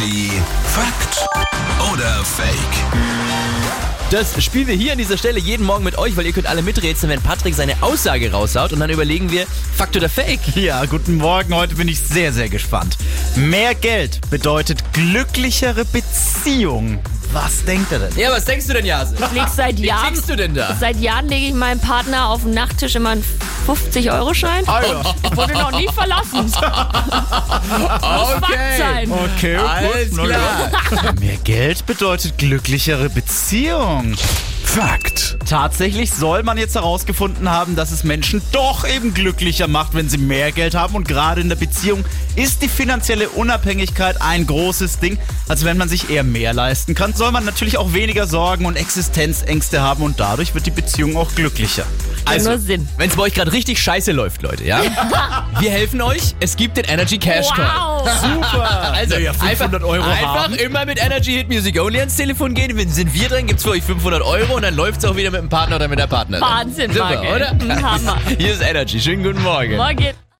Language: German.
Energy Fakt oder Fake? Das spielen wir hier an dieser Stelle jeden Morgen mit euch, weil ihr könnt alle miträtseln, wenn Patrick seine Aussage raushaut und dann überlegen wir, Fakt oder Fake? Ja, guten Morgen. Heute bin ich sehr, sehr gespannt. Mehr Geld bedeutet glücklichere Beziehungen. Was denkt er denn? Ja, was denkst du denn, Jase? Ich leg seit Wie Jahren, tickst du denn da? seit Jahren lege ich meinem Partner auf dem Nachttisch immer einen 50-Euro-Schein. Ich wurde noch nie verlassen. Muss Fakt sein. Okay, Alles Na klar. ja. Mehr Geld bedeutet glücklichere Beziehungen. Fakt. Tatsächlich soll man jetzt herausgefunden haben, dass es Menschen doch eben glücklicher macht, wenn sie mehr Geld haben. Und gerade in der Beziehung ist die finanzielle Unabhängigkeit ein großes Ding. Also wenn man sich eher mehr leisten kann, soll man natürlich auch weniger Sorgen und Existenzängste haben und dadurch wird die Beziehung auch glücklicher. Also, wenn es bei euch gerade richtig scheiße läuft, Leute, ja? Wir helfen euch. Es gibt den Energy Cash Call. Wow. Super! Also ja, 500 einfach, Euro einfach haben. immer mit Energy Hit Music Only ans Telefon gehen. Wenn sind wir drin, gibt's für euch 500 Euro und dann läuft's auch wieder mit dem Partner oder mit der Partnerin. Wahnsinn, Super, Marc, ey. oder? Mhm, Hammer. Hier ist Energy. Schönen guten Morgen. Morgen.